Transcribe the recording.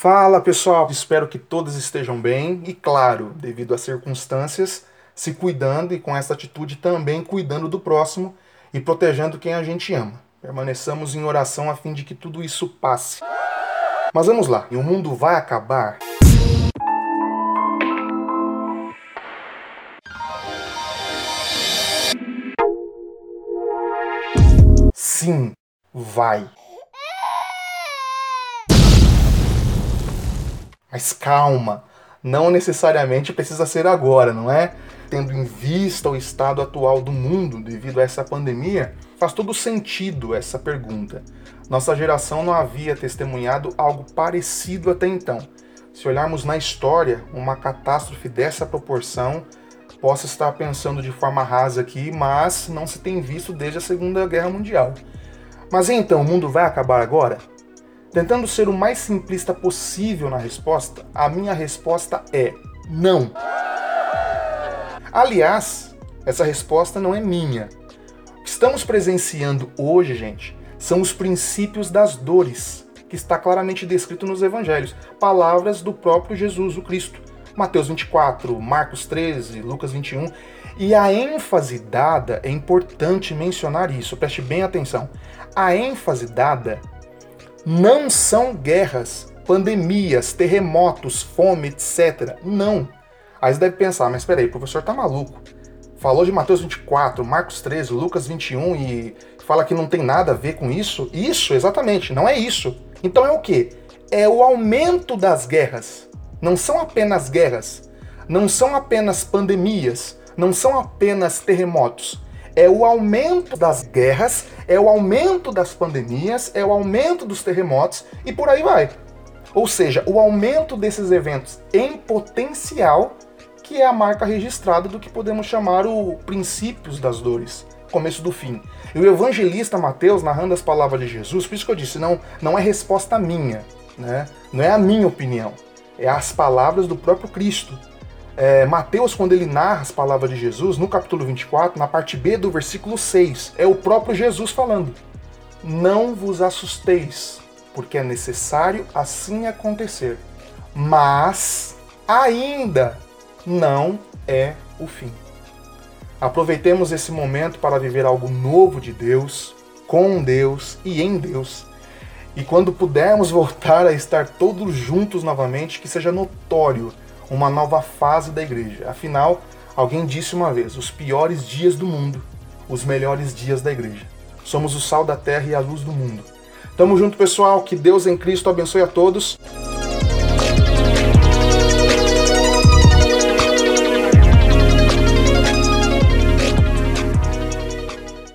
Fala pessoal, espero que todos estejam bem e, claro, devido às circunstâncias, se cuidando e com essa atitude também cuidando do próximo e protegendo quem a gente ama. Permaneçamos em oração a fim de que tudo isso passe. Mas vamos lá, e o mundo vai acabar? Sim, vai. Mas calma, não necessariamente precisa ser agora, não é? Tendo em vista o estado atual do mundo devido a essa pandemia, faz todo sentido essa pergunta. Nossa geração não havia testemunhado algo parecido até então. Se olharmos na história, uma catástrofe dessa proporção possa estar pensando de forma rasa aqui, mas não se tem visto desde a Segunda Guerra Mundial. Mas então, o mundo vai acabar agora? Tentando ser o mais simplista possível na resposta, a minha resposta é não. Aliás, essa resposta não é minha. O que estamos presenciando hoje, gente, são os princípios das dores, que está claramente descrito nos evangelhos, palavras do próprio Jesus, o Cristo. Mateus 24, Marcos 13, Lucas 21. E a ênfase dada, é importante mencionar isso, preste bem atenção. A ênfase dada não são guerras, pandemias, terremotos, fome, etc. Não. Aí você deve pensar, mas peraí, o professor tá maluco. Falou de Mateus 24, Marcos 13, Lucas 21 e fala que não tem nada a ver com isso? Isso, exatamente, não é isso. Então é o que? É o aumento das guerras. Não são apenas guerras, não são apenas pandemias, não são apenas terremotos é o aumento das guerras, é o aumento das pandemias, é o aumento dos terremotos e por aí vai. Ou seja, o aumento desses eventos em potencial, que é a marca registrada do que podemos chamar o princípios das dores, começo do fim. E o evangelista Mateus, narrando as palavras de Jesus, por isso que eu disse, não, não é resposta minha, né? não é a minha opinião, é as palavras do próprio Cristo. É, Mateus, quando ele narra as palavras de Jesus, no capítulo 24, na parte B do versículo 6, é o próprio Jesus falando: Não vos assusteis, porque é necessário assim acontecer, mas ainda não é o fim. Aproveitemos esse momento para viver algo novo de Deus, com Deus e em Deus. E quando pudermos voltar a estar todos juntos novamente, que seja notório uma nova fase da igreja. Afinal, alguém disse uma vez: os piores dias do mundo, os melhores dias da igreja. Somos o sal da terra e a luz do mundo. Tamo junto, pessoal. Que Deus em Cristo abençoe a todos.